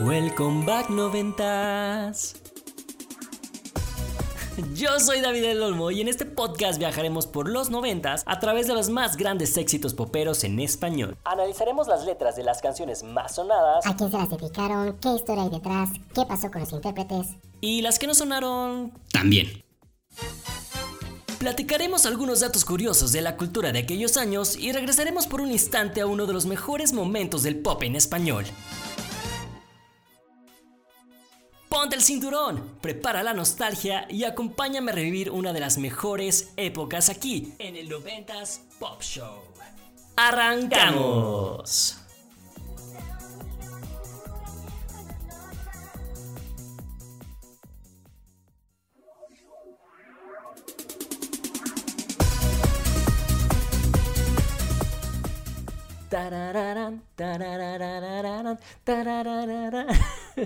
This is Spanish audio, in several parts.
Welcome back noventas. Yo soy David El Olmo y en este podcast viajaremos por los noventas a través de los más grandes éxitos poperos en español. Analizaremos las letras de las canciones más sonadas. ¿A quién se las dedicaron? ¿Qué historia hay detrás? ¿Qué pasó con los intérpretes? Y las que no sonaron también. Platicaremos algunos datos curiosos de la cultura de aquellos años y regresaremos por un instante a uno de los mejores momentos del pop en español. Ponte el cinturón, prepara la nostalgia y acompáñame a revivir una de las mejores épocas aquí en el 90s Pop Show. ¡Arrancamos!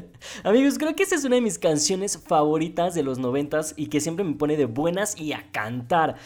Amigos, creo que esa es una de mis canciones favoritas de los noventas y que siempre me pone de buenas y a cantar.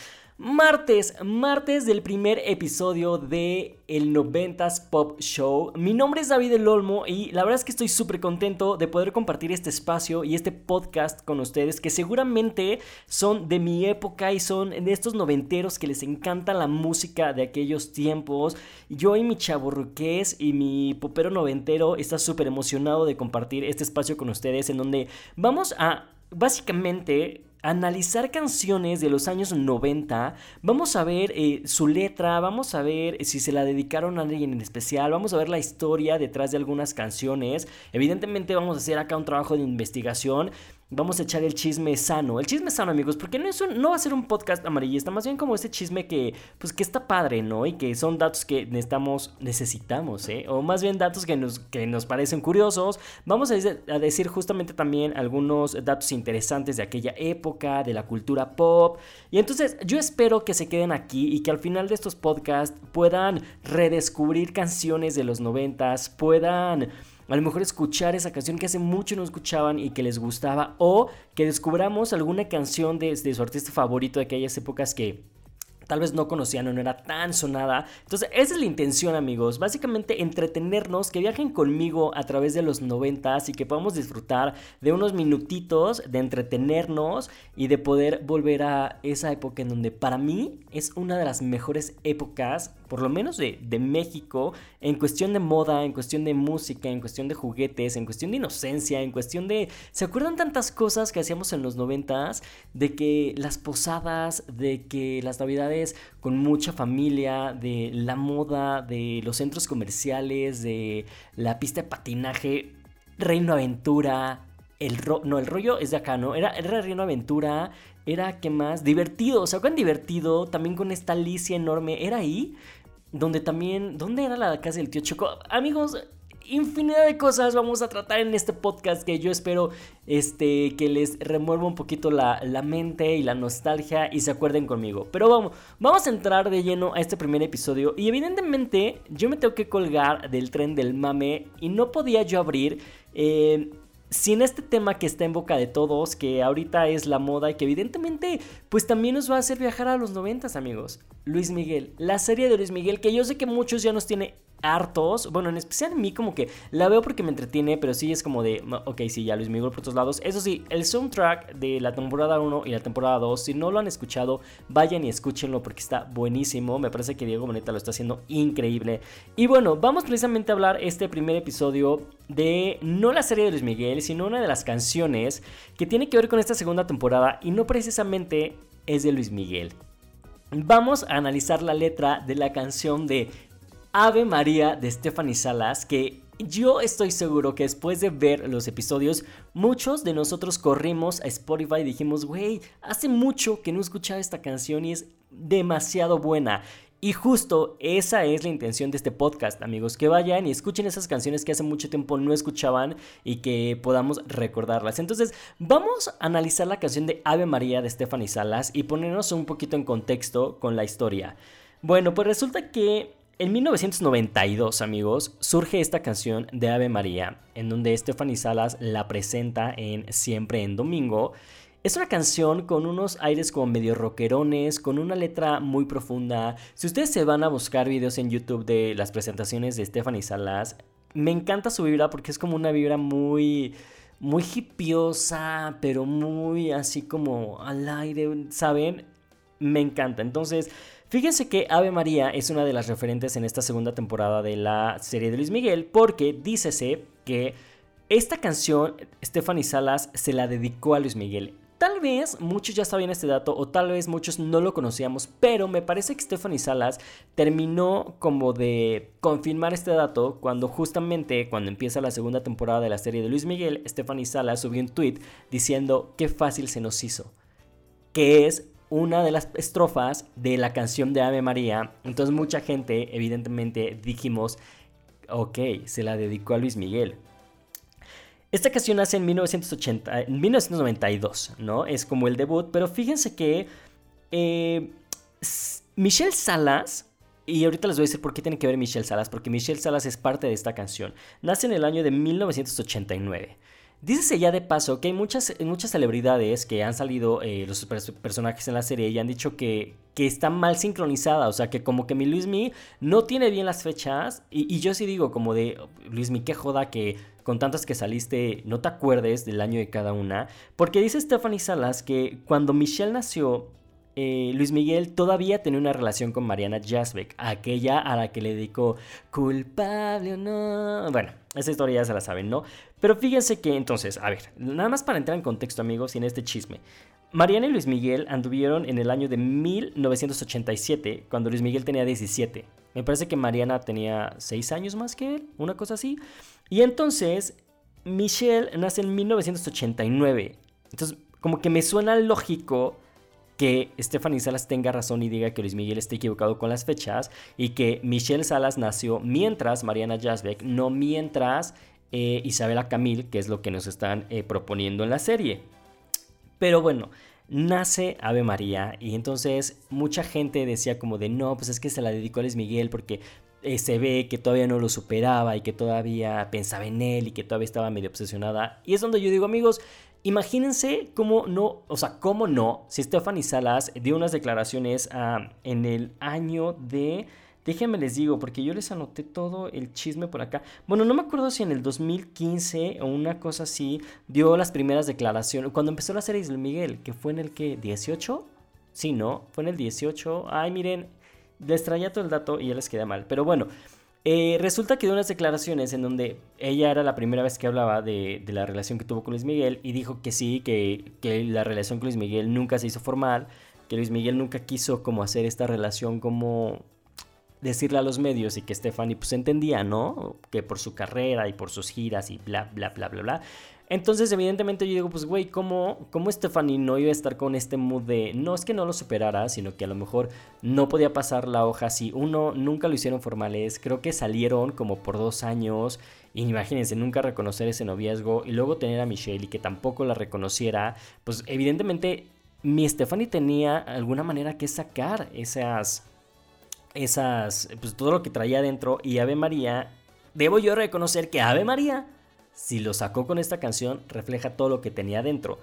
Martes, martes del primer episodio de el 90s Pop Show. Mi nombre es David El Olmo y la verdad es que estoy súper contento de poder compartir este espacio y este podcast con ustedes que seguramente son de mi época y son de estos noventeros que les encanta la música de aquellos tiempos. Yo y mi chaburruqués y mi popero noventero está súper emocionado de compartir este espacio con ustedes en donde vamos a básicamente analizar canciones de los años 90, vamos a ver eh, su letra, vamos a ver si se la dedicaron a alguien en especial, vamos a ver la historia detrás de algunas canciones, evidentemente vamos a hacer acá un trabajo de investigación vamos a echar el chisme sano. El chisme sano, amigos, porque no, es no va a ser un podcast amarillista, más bien como ese chisme que, pues, que está padre, ¿no? Y que son datos que necesitamos, ¿eh? O más bien datos que nos, que nos parecen curiosos. Vamos a decir justamente también algunos datos interesantes de aquella época, de la cultura pop. Y entonces yo espero que se queden aquí y que al final de estos podcasts puedan redescubrir canciones de los noventas, puedan a lo mejor escuchar esa canción que hace mucho no escuchaban y que les gustaba, o que descubramos alguna canción de, de su artista favorito de aquellas épocas que tal vez no conocían o no era tan sonada. Entonces, esa es la intención, amigos. Básicamente entretenernos, que viajen conmigo a través de los noventas y que podamos disfrutar de unos minutitos de entretenernos y de poder volver a esa época en donde para mí es una de las mejores épocas, por lo menos de, de México, en cuestión de moda, en cuestión de música, en cuestión de juguetes, en cuestión de inocencia, en cuestión de... ¿Se acuerdan tantas cosas que hacíamos en los noventas? De que las posadas, de que las navidades con mucha familia, de la moda, de los centros comerciales, de la pista de patinaje, Reino Aventura, el no, el rollo es de acá, ¿no? Era, era Reino Aventura, era, ¿qué más? Divertido, ¿se acuerdan divertido? También con esta Alicia enorme, era ahí donde también, ¿dónde era la casa del tío Choco? Amigos, infinidad de cosas vamos a tratar en este podcast que yo espero este, que les remueva un poquito la, la, mente y la nostalgia y se acuerden conmigo. Pero vamos, vamos a entrar de lleno a este primer episodio y evidentemente yo me tengo que colgar del tren del mame y no podía yo abrir... Eh, sin este tema que está en boca de todos, que ahorita es la moda y que evidentemente pues también nos va a hacer viajar a los noventas amigos. Luis Miguel, la serie de Luis Miguel que yo sé que muchos ya nos tiene hartos, bueno en especial a mí como que la veo porque me entretiene, pero sí es como de, ok sí, ya Luis Miguel por todos lados. Eso sí, el soundtrack de la temporada 1 y la temporada 2, si no lo han escuchado, vayan y escúchenlo porque está buenísimo, me parece que Diego Boneta lo está haciendo increíble. Y bueno, vamos precisamente a hablar este primer episodio de no la serie de Luis Miguel, sino una de las canciones que tiene que ver con esta segunda temporada y no precisamente es de Luis Miguel. Vamos a analizar la letra de la canción de Ave María de Stephanie Salas, que yo estoy seguro que después de ver los episodios, muchos de nosotros corrimos a Spotify y dijimos, güey, hace mucho que no escuchaba esta canción y es demasiado buena. Y justo esa es la intención de este podcast, amigos, que vayan y escuchen esas canciones que hace mucho tiempo no escuchaban y que podamos recordarlas. Entonces, vamos a analizar la canción de Ave María de Stephanie Salas y ponernos un poquito en contexto con la historia. Bueno, pues resulta que en 1992, amigos, surge esta canción de Ave María, en donde Stephanie Salas la presenta en Siempre en Domingo. Es una canción con unos aires como medio rockerones, con una letra muy profunda. Si ustedes se van a buscar videos en YouTube de las presentaciones de Stephanie Salas, me encanta su vibra porque es como una vibra muy muy hipiosa, pero muy así como al aire, ¿saben? Me encanta. Entonces, fíjense que Ave María es una de las referentes en esta segunda temporada de la serie de Luis Miguel, porque dícese que esta canción Stephanie Salas se la dedicó a Luis Miguel. Tal vez muchos ya sabían este dato o tal vez muchos no lo conocíamos, pero me parece que Stephanie Salas terminó como de confirmar este dato cuando justamente cuando empieza la segunda temporada de la serie de Luis Miguel, Stephanie Salas subió un tweet diciendo qué fácil se nos hizo, que es una de las estrofas de la canción de Ave María. Entonces mucha gente evidentemente dijimos, ok, se la dedicó a Luis Miguel. Esta canción nace en 1980, 1992, ¿no? Es como el debut, pero fíjense que eh, Michelle Salas, y ahorita les voy a decir por qué tiene que ver Michelle Salas, porque Michelle Salas es parte de esta canción, nace en el año de 1989. Dícese ya de paso que hay muchas, muchas celebridades que han salido, eh, los personajes en la serie, y han dicho que, que está mal sincronizada. O sea, que como que mi Luismi no tiene bien las fechas. Y, yo sí digo, como de Luismi, qué joda que con tantas que saliste no te acuerdes del año de cada una. Porque dice Stephanie Salas que cuando Michelle nació, eh, Luis Miguel todavía tenía una relación con Mariana Jasbeck, aquella a la que le dedicó culpable o no. Bueno, esa historia ya se la saben, ¿no? Pero fíjense que entonces, a ver, nada más para entrar en contexto, amigos, y en este chisme. Mariana y Luis Miguel anduvieron en el año de 1987, cuando Luis Miguel tenía 17. Me parece que Mariana tenía 6 años más que él, una cosa así. Y entonces, Michelle nace en 1989. Entonces, como que me suena lógico que Stephanie Salas tenga razón y diga que Luis Miguel esté equivocado con las fechas y que Michelle Salas nació mientras Mariana Jasbeck, no mientras eh, Isabela Camil, que es lo que nos están eh, proponiendo en la serie. Pero bueno, nace Ave María y entonces mucha gente decía como de no, pues es que se la dedicó a Luis Miguel porque eh, se ve que todavía no lo superaba y que todavía pensaba en él y que todavía estaba medio obsesionada. Y es donde yo digo, amigos, Imagínense cómo no, o sea, cómo no, si Stephanie Salas dio unas declaraciones ah, en el año de... Déjenme les digo, porque yo les anoté todo el chisme por acá. Bueno, no me acuerdo si en el 2015 o una cosa así dio las primeras declaraciones. Cuando empezó la serie de Miguel, que fue en el que, ¿18? Sí, ¿no? Fue en el 18. Ay, miren, les traía todo el dato y ya les queda mal. Pero bueno, eh, resulta que dio unas declaraciones en donde ella era la primera vez que hablaba de, la relación que tuvo con Luis Miguel y dijo que sí, que, la relación con Luis Miguel nunca se hizo formal, que Luis Miguel nunca quiso como hacer esta relación como decirle a los medios y que Stephanie pues entendía, ¿no? Que por su carrera y por sus giras y bla, bla, bla, bla, bla. Entonces, evidentemente, yo digo, pues, güey, ¿cómo, ¿cómo Stephanie no iba a estar con este mood de no es que no lo superara, sino que a lo mejor no podía pasar la hoja así? Uno, nunca lo hicieron formales, creo que salieron como por dos años. Imagínense, nunca reconocer ese noviazgo y luego tener a Michelle y que tampoco la reconociera, pues evidentemente mi Stephanie tenía alguna manera que sacar esas, esas, pues todo lo que traía adentro y Ave María, debo yo reconocer que Ave María si lo sacó con esta canción, refleja todo lo que tenía dentro.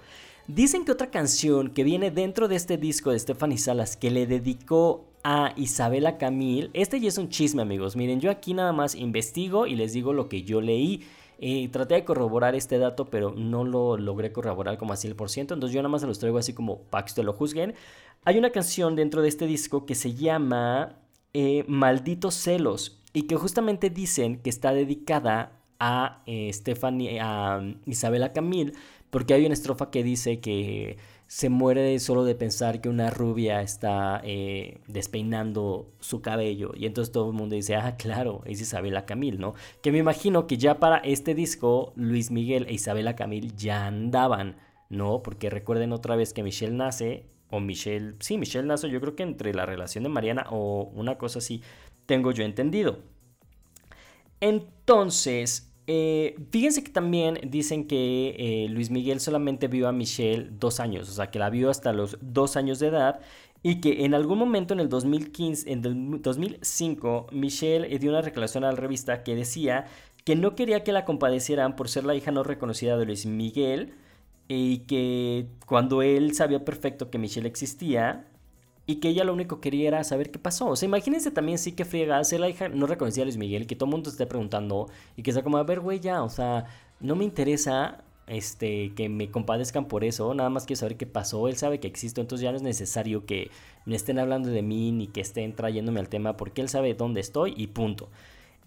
Dicen que otra canción que viene dentro de este disco de Stephanie Salas que le dedicó a Isabela Camil, este ya es un chisme amigos, miren, yo aquí nada más investigo y les digo lo que yo leí. Eh, traté de corroborar este dato, pero no lo logré corroborar como así el por ciento. Entonces yo nada más se los traigo así como para que ustedes lo juzguen. Hay una canción dentro de este disco que se llama eh, Malditos Celos y que justamente dicen que está dedicada a eh, a Isabela Camil, porque hay una estrofa que dice que se muere solo de pensar que una rubia está eh, despeinando su cabello. Y entonces todo el mundo dice, ah, claro, es Isabela Camil, ¿no? Que me imagino que ya para este disco, Luis Miguel e Isabela Camil ya andaban, ¿no? Porque recuerden otra vez que Michelle nace, o Michelle, sí, Michelle nace, yo creo que entre la relación de Mariana o una cosa así, tengo yo entendido. Entonces, eh, fíjense que también dicen que eh, Luis Miguel solamente vio a Michelle dos años, o sea, que la vio hasta los dos años de edad y que en algún momento en el 2015, en el 2005, Michelle dio una declaración a la revista que decía que no quería que la compadecieran por ser la hija no reconocida de Luis Miguel y que cuando él sabía perfecto que Michelle existía, y que ella lo único que quería era saber qué pasó. O sea, imagínense también sí que friega, ser la hija no reconocía a Luis Miguel, que todo el mundo esté preguntando y que sea como, a ver, güey, ya, o sea, no me interesa este, que me compadezcan por eso, nada más quiero saber qué pasó, él sabe que existo, entonces ya no es necesario que me estén hablando de mí ni que estén trayéndome al tema porque él sabe dónde estoy y punto.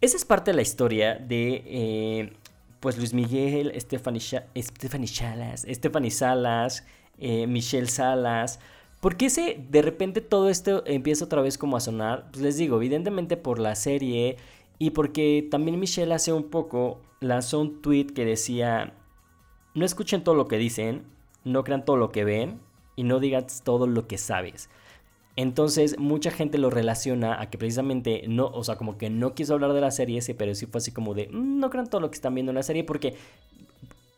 Esa es parte de la historia de, eh, pues, Luis Miguel, Stephanie, Salas, Stephanie Salas, eh, Michelle Salas, ¿Por qué se, de repente todo esto empieza otra vez como a sonar? Pues les digo, evidentemente por la serie y porque también Michelle hace un poco lanzó un tweet que decía, no escuchen todo lo que dicen, no crean todo lo que ven y no digas todo lo que sabes. Entonces mucha gente lo relaciona a que precisamente no, o sea, como que no quiso hablar de la serie ese, pero sí fue así como de, mm, no crean todo lo que están viendo en la serie porque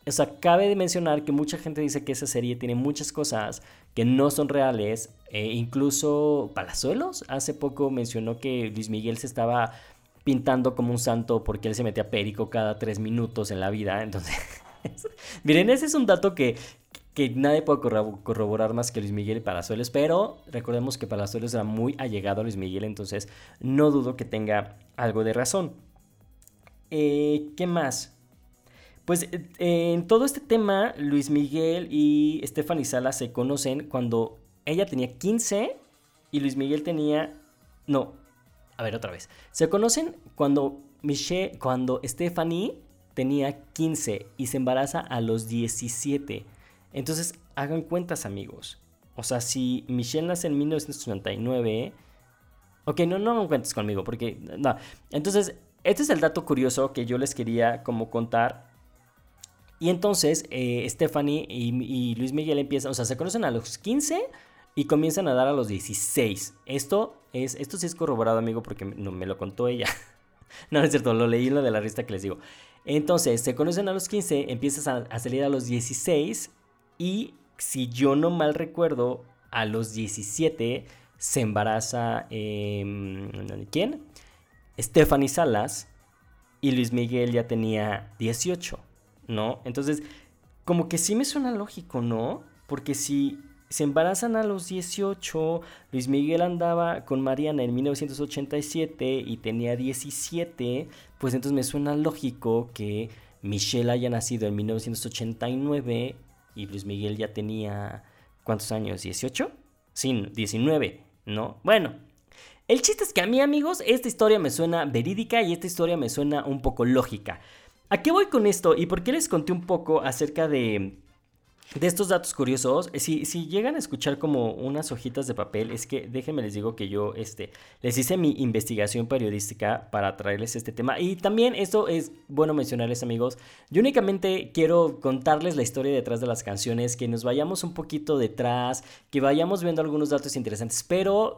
o sea, cabe de mencionar que mucha gente dice que esa serie tiene muchas cosas que no son reales. E incluso Palazuelos hace poco mencionó que Luis Miguel se estaba pintando como un santo porque él se metía perico cada tres minutos en la vida. Entonces, miren, ese es un dato que, que nadie puede corroborar más que Luis Miguel y Palazuelos. Pero recordemos que Palazuelos era muy allegado a Luis Miguel, entonces no dudo que tenga algo de razón. Eh, ¿Qué más? Pues eh, en todo este tema, Luis Miguel y Stephanie Sala se conocen cuando ella tenía 15 y Luis Miguel tenía... No, a ver otra vez. Se conocen cuando Michelle, cuando Stephanie tenía 15 y se embaraza a los 17. Entonces, hagan cuentas, amigos. O sea, si Michelle nace en 1999... Ok, no, no hagan cuentas conmigo, porque... No. Entonces, este es el dato curioso que yo les quería como contar y entonces eh, Stephanie y, Luis Miguel empiezan, o sea, se conocen a los 15 y comienzan a dar a los 16. Esto es, esto sí es corroborado, amigo, porque no, me lo contó ella. no, no es cierto, lo leí en lo de la rista que les digo. Entonces, se conocen a los 15, empiezan a, salir a los 16 y si yo no mal recuerdo, a los 17 se embaraza... Em, ¿Quién? Stephanie Salas y Luis Miguel ya tenía 18. ¿no? Entonces, como que sí me suena lógico, ¿no? Porque si se embarazan a los 18, Luis Miguel andaba con Mariana en 1987 y tenía 17, pues entonces me suena lógico que Michelle haya nacido en 1989 y Luis Miguel ya tenía, ¿cuántos años? ¿18? Sí, 19, ¿no? Bueno, el chiste es que a mí amigos, esta historia me suena verídica y esta historia me suena un poco lógica. ¿A qué voy con esto? ¿Y por qué les conté un poco acerca de, de estos datos curiosos? Si, si, llegan a escuchar como unas hojitas de papel, es que déjenme les digo que yo este, les hice mi investigación periodística para traerles este tema. Y también esto es bueno mencionarles amigos, yo únicamente quiero contarles la historia detrás de las canciones, que nos vayamos un poquito detrás, que vayamos viendo algunos datos interesantes, pero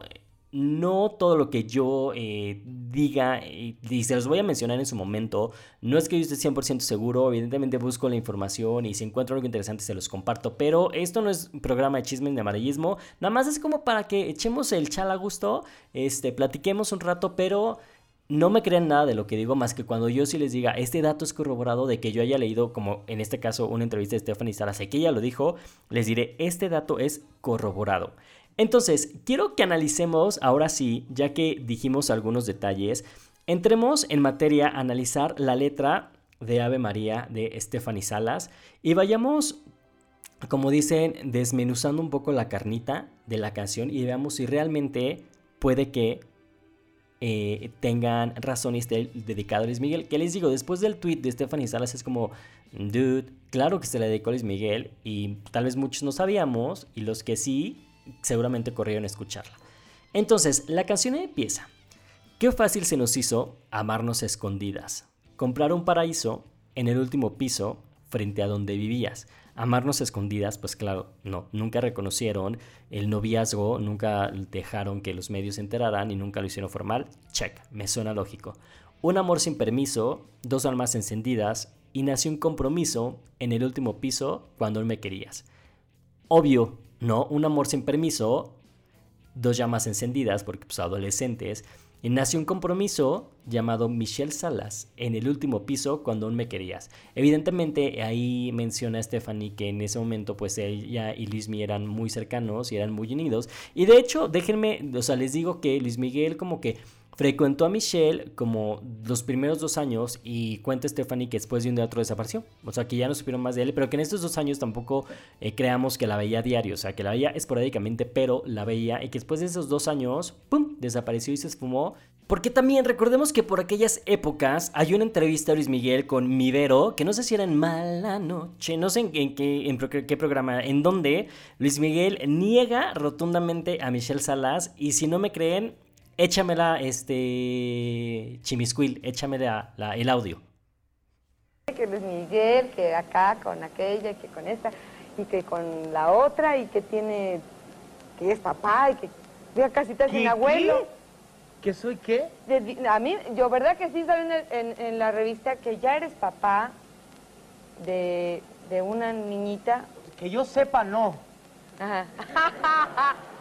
no todo lo que yo eh, diga, y, se los voy a mencionar en su momento, no es que yo esté 100% seguro, evidentemente busco la información y si encuentro algo interesante se los comparto, pero esto no es un programa de chismes de amarillismo, nada más es como para que echemos el chal a gusto, este, platiquemos un rato, pero... No me crean nada de lo que digo más que cuando yo sí les diga, este dato es corroborado de que yo haya leído, como en este caso una entrevista de Stephanie Salas, que ella lo dijo, les diré, este dato es corroborado. Entonces, quiero que analicemos, ahora sí, ya que dijimos algunos detalles, entremos en materia a analizar la letra de Ave María de Stephanie Salas y vayamos, como dicen, desmenuzando un poco la carnita de la canción y veamos si realmente puede que eh, tengan razón y esté dedicado a Luis Miguel. Que les digo, después del tweet de Stephanie Salas es como, dude, claro que se le dedicó a Luis Miguel y tal vez muchos no sabíamos y los que sí seguramente corrieron a escucharla. Entonces, la canción empieza. Qué fácil se nos hizo amarnos escondidas. Comprar un paraíso en el último piso frente a donde vivías. Amarnos escondidas, pues claro, no, nunca reconocieron el noviazgo, nunca dejaron que los medios se enteraran y nunca lo hicieron formal. Check, me suena lógico. Un amor sin permiso, dos almas encendidas y nació un compromiso en el último piso cuando no me querías. Obvio, ¿no? Un amor sin permiso, dos llamas encendidas, porque pues adolescentes, Y nació un compromiso llamado Michelle Salas en el último piso cuando aún me querías. Evidentemente ahí menciona Stephanie que en ese momento pues ella y Luis Miguel eran muy cercanos y eran muy unidos. Y de hecho, déjenme, o sea, les digo que Luis Miguel como que frecuentó a Michelle como los primeros dos años y cuenta Stephanie que después de un día otro desapareció. O sea, que ya no supieron más de él, pero que en estos dos años tampoco eh, creamos que la veía diario. O sea, que la veía esporádicamente, pero la veía y que después de esos dos años, ¡pum!, desapareció y se esfumó. Porque también recordemos que por aquellas épocas hay una entrevista a Luis Miguel con Mivero, que no sé si era en Mala Noche, no sé en, qué, programa, en donde Luis Miguel niega rotundamente a Michelle Salas y si no me creen, échamela, este, Chimisquil, échamela la, el audio. Que Luis Miguel, que acá con aquella, que con esta, y que con la otra, y que tiene, que es papá, y que ya casi está sin abuelo. ¿Que soy qué? a mí, yo, ¿verdad que sí sale en, en, la revista que ya eres papá de, de una niñita? Que yo sepa, no. Ajá.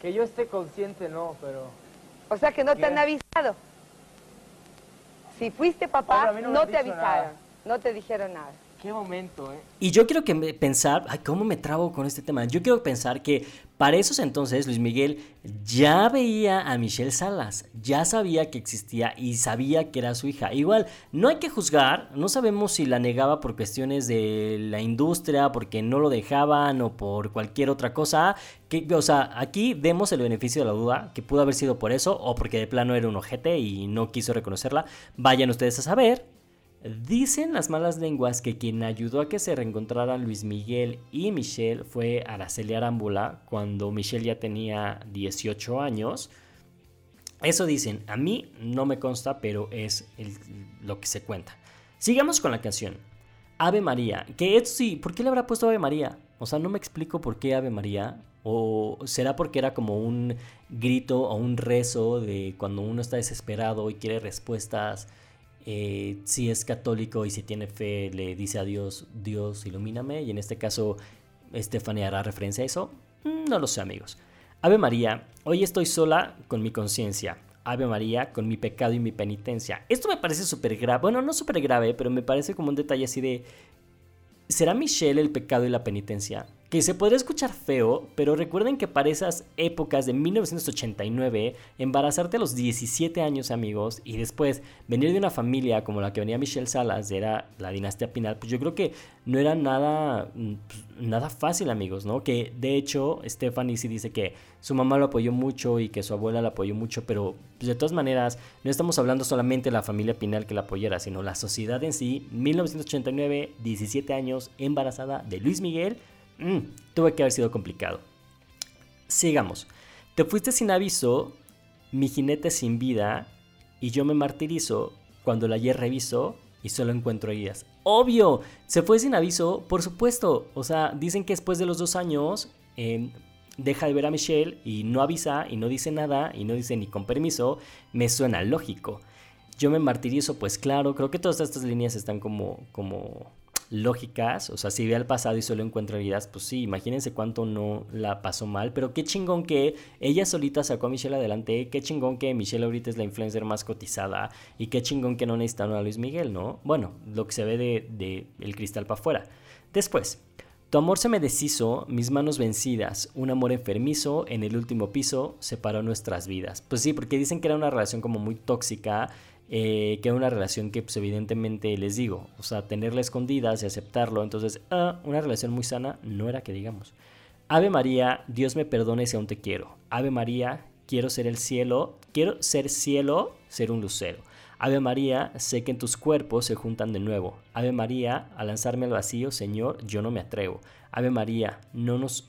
Que yo esté consciente, no, pero... O sea que no te han avisado. Si fuiste papá, no, te avisaron, no te dijeron nada. Qué momento, ¿eh? Y yo quiero que pensar, ay, ¿cómo me trabo con este tema? Yo quiero pensar que para esos entonces Luis Miguel ya veía a Michelle Salas, ya sabía que existía y sabía que era su hija. Igual, no hay que juzgar, no sabemos si la negaba por cuestiones de la industria, porque no lo dejaban o por cualquier otra cosa. Que, o sea, aquí demos el beneficio de la duda, que pudo haber sido por eso o porque de plano era un ojete y no quiso reconocerla. Vayan ustedes a saber. Dicen las malas lenguas que quien ayudó a que se reencontraran Luis Miguel y Michelle fue Araceli Arámbula cuando Michelle ya tenía 18 años. Eso dicen, a mí no me consta, pero es lo que se cuenta. Sigamos con la canción. Ave María, que esto sí, ¿por qué le habrá puesto Ave María? O sea, no me explico por qué Ave María. O será porque era como un grito o un rezo de cuando uno está desesperado y quiere respuestas eh, si es católico y si tiene fe, le dice a Dios, Dios ilumíname. Y en este caso, Stephanie hará referencia a eso. Mm, no lo sé, amigos. Ave María, hoy estoy sola con mi conciencia. Ave María, con mi pecado y mi penitencia. Esto me parece súper grave. Bueno, no súper grave, pero me parece como un detalle así de... ¿Será Michelle el pecado y la penitencia? Que se podría escuchar feo, pero recuerden que para esas épocas de 1989, embarazarte a los 17 años, amigos, y después venir de una familia como la que venía Michelle Salas, era la dinastía Pinal, pues yo creo que no era nada, mm, pues, nada fácil, amigos, ¿no? Que de hecho, Stephanie sí dice que su mamá lo apoyó mucho y que su abuela lo apoyó mucho, pero pues, de todas maneras, no estamos hablando solamente de la familia Pinal que la apoyara, sino la sociedad en sí, 1989, 17 años, embarazada de Luis Miguel Mm, tuve que haber sido complicado. Sigamos. Te fuiste sin aviso, mi jinete sin vida, y yo me martirizo cuando la ayer reviso y solo encuentro heridas. Obvio, se fue sin aviso, por supuesto. O sea, dicen que después de los dos años em, deja de ver a Michelle y no avisa y no dice nada y no dice ni con permiso. Me suena lógico. Yo me martirizo, pues claro, creo que todas estas líneas están como, como lógicas, o sea, si ve al pasado y solo encuentra heridas, pues sí, imagínense cuánto no la pasó mal, pero qué chingón que ella solita sacó a Michelle adelante, qué chingón que Michelle ahorita es la influencer más cotizada y qué chingón que no necesitaron a Luis Miguel, ¿no? Bueno, lo que se ve de, de el cristal para afuera. Después, tu amor se me deshizo, mis manos vencidas, un amor enfermizo en el último piso separó nuestras vidas. Pues sí, porque dicen que era una relación como muy tóxica eh, que una relación que pues evidentemente les digo, o sea, tenerla escondidas y aceptarlo, entonces, ah, una relación muy sana no era que digamos. Ave María, Dios me perdone si aún te quiero. Ave María, quiero ser el cielo, quiero ser cielo, ser un lucero. Ave María, sé que en tus cuerpos se juntan de nuevo. Ave María, a lanzarme al vacío, Señor, yo no me atrevo. Ave María, no nos...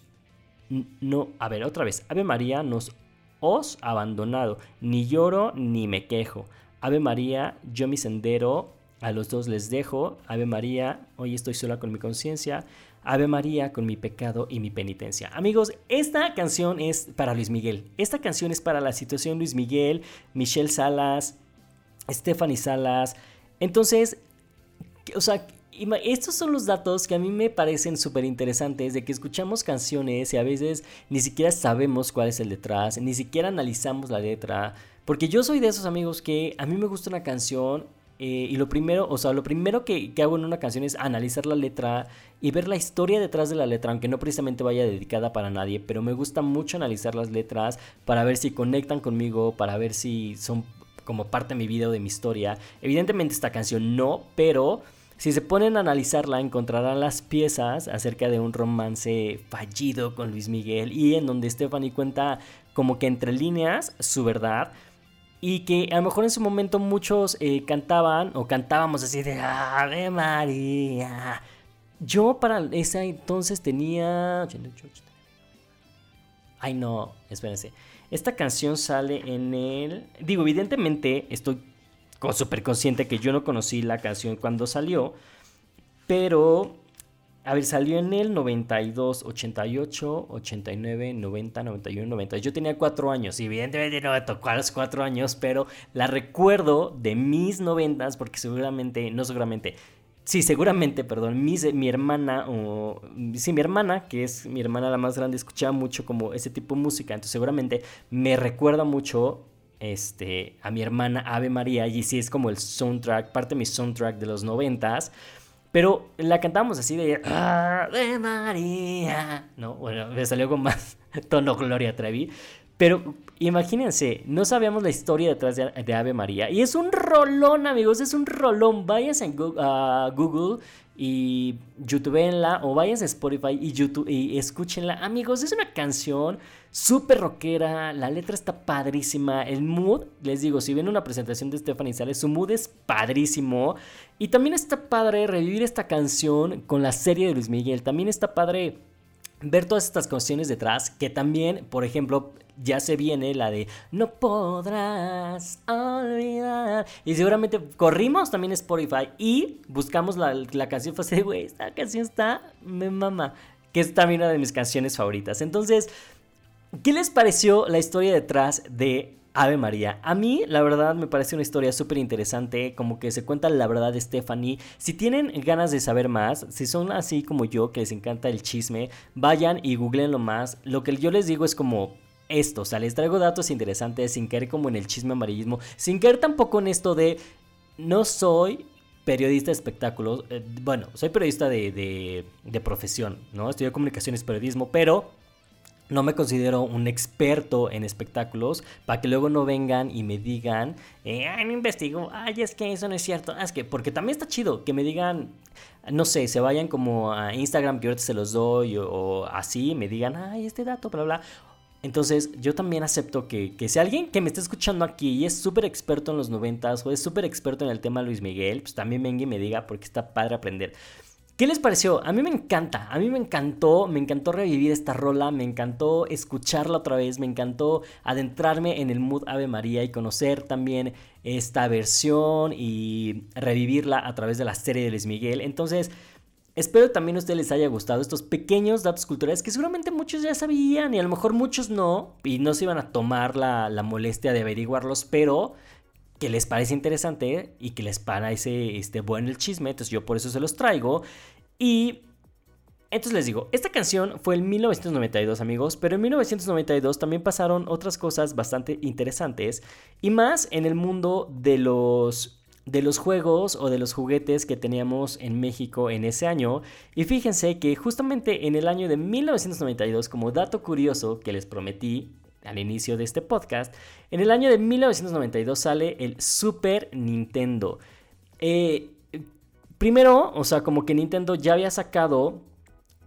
No, a ver, otra vez. Ave María, nos os abandonado. Ni lloro ni me quejo. Ave María, yo mi sendero, a los dos les dejo. Ave María, hoy estoy sola con mi conciencia. Ave María con mi pecado y mi penitencia. Amigos, esta canción es para Luis Miguel. Esta canción es para la situación Luis Miguel, Michelle Salas, Stephanie Salas. Entonces, o sea, estos son los datos que a mí me parecen súper interesantes de que escuchamos canciones y a veces ni siquiera sabemos cuál es el detrás, ni siquiera analizamos la letra. Porque yo soy de esos amigos que a mí me gusta una canción eh, y lo primero, o sea, lo primero que, hago en una canción es analizar la letra y ver la historia detrás de la letra, aunque no precisamente vaya dedicada para nadie, pero me gusta mucho analizar las letras para ver si conectan conmigo, para ver si son como parte de mi vida o de mi historia. Evidentemente esta canción no, pero si se ponen a analizarla encontrarán las piezas acerca de un romance fallido con Luis Miguel y en donde Stephanie cuenta como que entre líneas su verdad y que a lo mejor en su momento muchos eh, cantaban o cantábamos así de Ave María. Yo para ese entonces tenía... Ay no, espérense. Esta canción sale en el... Digo, evidentemente estoy súper consciente que yo no conocí la canción cuando salió, pero a ver, salió en el 92, 88, 89, 90, 91, 90. Yo tenía cuatro años y evidentemente no me tocó a los cuatro años, pero la recuerdo de mis noventas porque seguramente, no seguramente, sí, seguramente, perdón, mi, mi hermana, o sí, mi hermana, que es mi hermana la más grande, escuchaba mucho como ese tipo de música, entonces seguramente me recuerda mucho este, a mi hermana Ave María y sí es como el soundtrack, parte de mi soundtrack de los noventas. Pero la cantamos así de Ave María. No, bueno, me salió con más tono Gloria Trevi. Pero imagínense, no sabíamos la historia detrás de, Ave María. Y es un rolón, amigos, es un rolón. Váyanse a Google y youtubeenla o váyanse a Spotify y, YouTube, y escúchenla. Amigos, es una canción súper rockera, la letra está padrísima, el mood, les digo, si ven una presentación de Stephanie Sales, su mood es padrísimo. Y también está padre revivir esta canción con la serie de Luis Miguel, también está padre ver todas estas canciones detrás, que también, por ejemplo, ya se viene la de No podrás olvidar. Y seguramente corrimos también Spotify y buscamos la, la canción fue así, güey, esta canción está, me mama. Que es también una de mis canciones favoritas. Entonces, ¿qué les pareció la historia detrás de Ave María. A mí, la verdad, me parece una historia súper interesante, como que se cuenta la verdad de Stephanie. Si tienen ganas de saber más, si son así como yo, que les encanta el chisme, vayan y googleenlo más. Lo que yo les digo es como esto, o sea, les traigo datos interesantes sin caer como en el chisme amarillismo, sin caer tampoco en esto de no soy periodista de espectáculos, eh, bueno, soy periodista de, de, de profesión, ¿no? Estudié comunicaciones, periodismo, pero no me considero un experto en espectáculos para que luego no vengan y me digan, eh, ay, no investigo, ay, es que eso no es cierto, es que, porque también está chido que me digan, no sé, se vayan como a Instagram que ahorita se los doy o, así, me digan, ay, este dato, bla, bla. Entonces, yo también acepto que, que si alguien que me está escuchando aquí y es súper experto en los noventas o es súper experto en el tema Luis Miguel, pues también venga y me diga porque está padre aprender. ¿Qué les pareció? A mí me encanta, a mí me encantó, me encantó revivir esta rola, me encantó escucharla otra vez, me encantó adentrarme en el mood Ave María y conocer también esta versión y revivirla a través de la serie de Luis Miguel. Entonces, espero también a ustedes les haya gustado estos pequeños datos culturales que seguramente muchos ya sabían y a lo mejor muchos no y no se iban a tomar la, la molestia de averiguarlos, pero que les parece interesante y que les parece este, bueno el chisme, entonces yo por eso se los traigo. Y entonces les digo, esta canción fue en 1992 amigos, pero en 1992 también pasaron otras cosas bastante interesantes y más en el mundo de los de los juegos o de los juguetes que teníamos en México en ese año. Y fíjense que justamente en el año de 1992, como dato curioso que les prometí al inicio de este podcast, en el año de 1992 sale el Super Nintendo. Eh, primero, o sea, como que Nintendo ya había sacado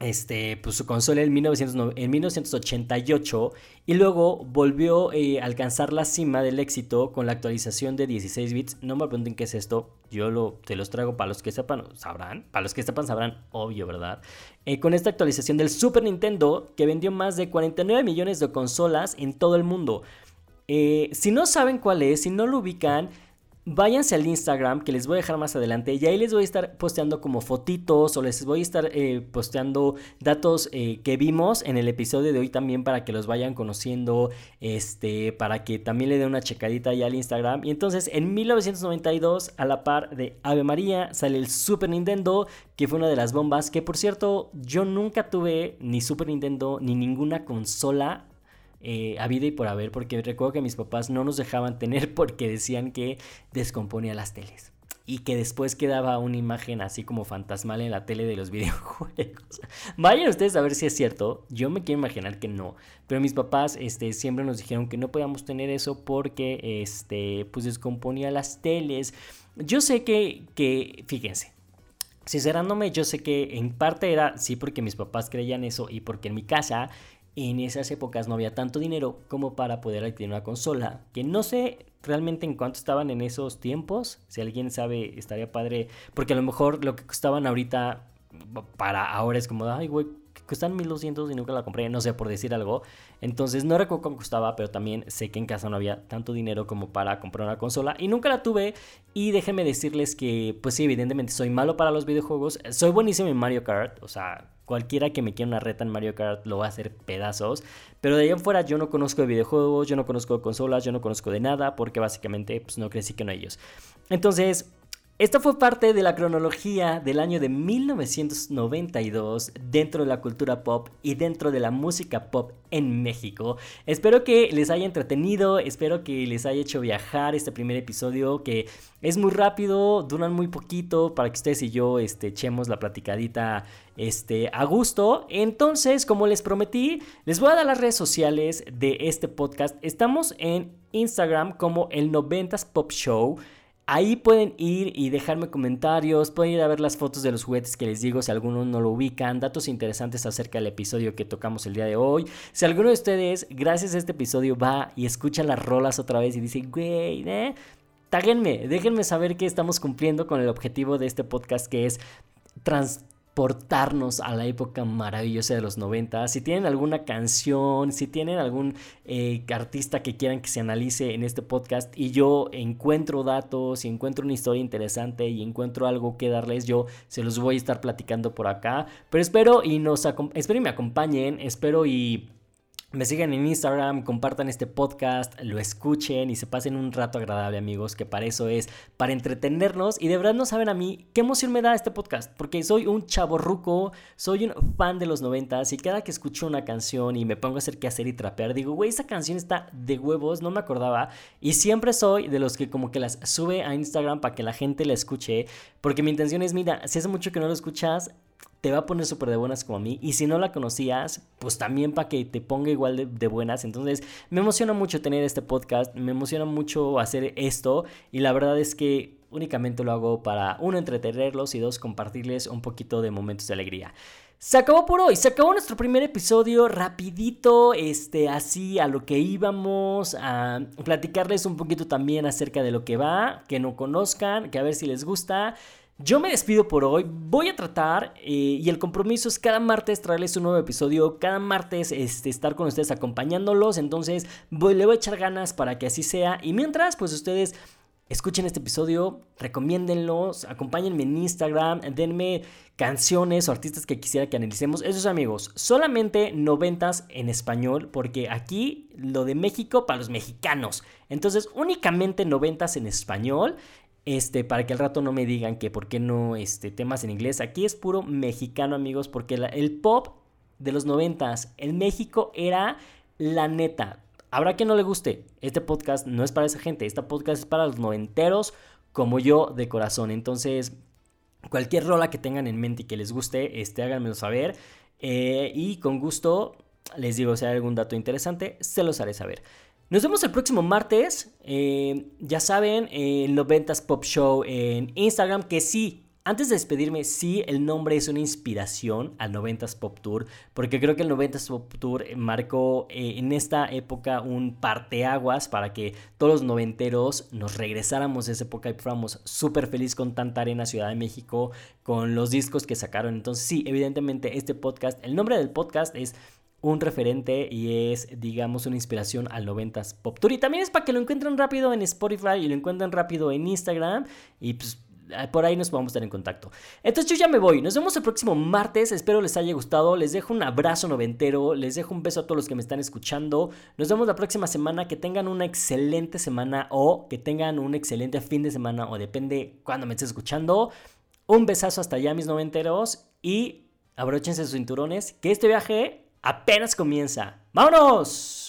este, pues, su consola en, 1988 y luego volvió eh, a alcanzar la cima del éxito con la actualización de 16 bits. No me pregunten qué es esto, yo lo, te los traigo para los que sepan, sabrán, para los que sepan sabrán, obvio, ¿verdad? Eh, con esta actualización del Super Nintendo que vendió más de 49 millones de consolas en todo el mundo. Eh, si no saben cuál es, si no lo ubican, váyanse al Instagram que les voy a dejar más adelante y ahí les voy a estar posteando como fotitos o les voy a estar eh, posteando datos eh, que vimos en el episodio de hoy también para que los vayan conociendo, este, para que también le den una checadita ahí al Instagram. Y entonces en 1992 a la par de Ave María sale el Super Nintendo que fue una de las bombas que por cierto yo nunca tuve ni Super Nintendo ni ninguna consola eh, y por haber, porque recuerdo que mis papás no nos dejaban tener porque decían que descomponía las teles. Y que después quedaba una imagen así como fantasmal en la tele de los videojuegos. Vayan ustedes a ver si es cierto. Yo me quiero imaginar que no. Pero mis papás este, siempre nos dijeron que no podíamos tener eso porque este, pues descomponía las teles. Yo sé que, que, fíjense, sincerándome, yo sé que en parte era sí porque mis papás creían eso y porque en mi casa en esas épocas no había tanto dinero como para poder adquirir una consola, que no sé realmente en cuánto estaban en esos tiempos, si alguien sabe estaría padre, porque a lo mejor lo que costaban ahorita para ahora es como, ay güey, cuestan 1200 y nunca la compré, no sé, por decir algo. Entonces no recuerdo cuánto costaba, pero también sé que en casa no había tanto dinero como para comprar una consola y nunca la tuve. Y déjenme decirles que, pues sí, evidentemente soy malo para los videojuegos, soy buenísimo en Mario Kart, o sea, Cualquiera que me quiera una reta en Mario Kart lo va a hacer pedazos. Pero de ahí en fuera yo no conozco de videojuegos, yo no conozco de consolas, yo no conozco de nada porque básicamente pues, no crecí con ellos. Entonces, esto fue parte de la cronología del año de 1992 dentro de la cultura pop y dentro de la música pop en México. Espero que les haya entretenido, espero que les haya hecho viajar este primer episodio que es muy rápido, duran muy poquito para que ustedes y yo este, echemos la platicadita este, a gusto. Entonces, como les prometí, les voy a dar las redes sociales de este podcast. Estamos en Instagram como el 90s Pop Show. Ahí pueden ir y dejarme comentarios, pueden ir a ver las fotos de los juguetes que les digo si algunos no lo ubican, datos interesantes acerca del episodio que tocamos el día de hoy. Si alguno de ustedes, gracias a este episodio, va y escucha las rolas otra vez y dice, güey, ¿eh? Táguenme, déjenme saber que estamos cumpliendo con el objetivo de este podcast que es trans portarnos a la época maravillosa de los 90. Si tienen alguna canción, si tienen algún eh, artista que quieran que se analice en este podcast y yo encuentro datos y encuentro una historia interesante y encuentro algo que darles, yo se los voy a estar platicando por acá. Pero espero y nos espero y me acompañen, espero y me sigan en Instagram, compartan este podcast, lo escuchen y se pasen un rato agradable, amigos, que para eso es, para entretenernos. Y de verdad no saben a mí qué emoción me da este podcast, porque soy un chavo ruco, soy un fan de los noventas y cada que escucho una canción y me pongo a hacer qué hacer y trapear, digo, güey, esa canción está de huevos, no me acordaba. Y siempre soy de los que como que las sube a Instagram para que la gente la escuche, porque mi intención es, mira, si hace mucho que no lo escuchas, te va a poner súper de buenas como a mí. Y si no la conocías, pues también para que te ponga igual de, buenas. Entonces, me emociona mucho tener este podcast, me emociona mucho hacer esto. Y la verdad es que únicamente lo hago para, uno, entretenerlos y dos, compartirles un poquito de momentos de alegría. Se acabó por hoy, se acabó nuestro primer episodio rapidito, este, así a lo que íbamos, a platicarles un poquito también acerca de lo que va, que no conozcan, que a ver si les gusta. Yo me despido por hoy, voy a tratar eh, y el compromiso es cada martes traerles un nuevo episodio, cada martes este, estar con ustedes acompañándolos, entonces voy, le voy a echar ganas para que así sea y mientras pues ustedes escuchen este episodio, recomiéndenlos, acompáñenme en Instagram, denme canciones o artistas que quisiera que analicemos. Esos amigos, solamente noventas en español, porque aquí lo de México para los mexicanos. Entonces, únicamente noventas en español. Este, para que al rato no me digan que por qué no este, temas en inglés. Aquí es puro mexicano, amigos, porque el pop de los noventas en México era la neta. Habrá que no le guste. Este podcast no es para esa gente. Este podcast es para los noventeros como yo de corazón. Entonces, cualquier rola que tengan en mente y que les guste, este, háganmelo saber. Eh, y con gusto, les digo, si hay algún dato interesante, se los haré saber. Nos vemos el próximo martes. Eh, ya saben, el 90s Pop Show en Instagram, que sí. Antes de despedirme, sí, el nombre es una inspiración al 90s Pop Tour, porque creo que el 90s Pop Tour marcó eh, en esta época un parteaguas para que todos los noventeros nos regresáramos a esa época y fuéramos súper feliz con tanta arena Ciudad de México, con los discos que sacaron. Entonces, sí, evidentemente este podcast, el nombre del podcast es un referente y es, digamos, una inspiración al 90s Pop Tour. Y también es para que lo encuentren rápido en Spotify y lo encuentren rápido en Instagram. Y pues por ahí nos podemos estar en contacto. Entonces yo ya me voy. Nos vemos el próximo martes. Espero les haya gustado. Les dejo un abrazo noventero. Les dejo un beso a todos los que me están escuchando. Nos vemos la próxima semana. Que tengan una excelente semana o que tengan un excelente fin de semana o depende cuando me estés escuchando. Un besazo hasta allá, mis noventeros. Y abróchense sus cinturones. Que este viaje apenas comienza. ¡Vámonos!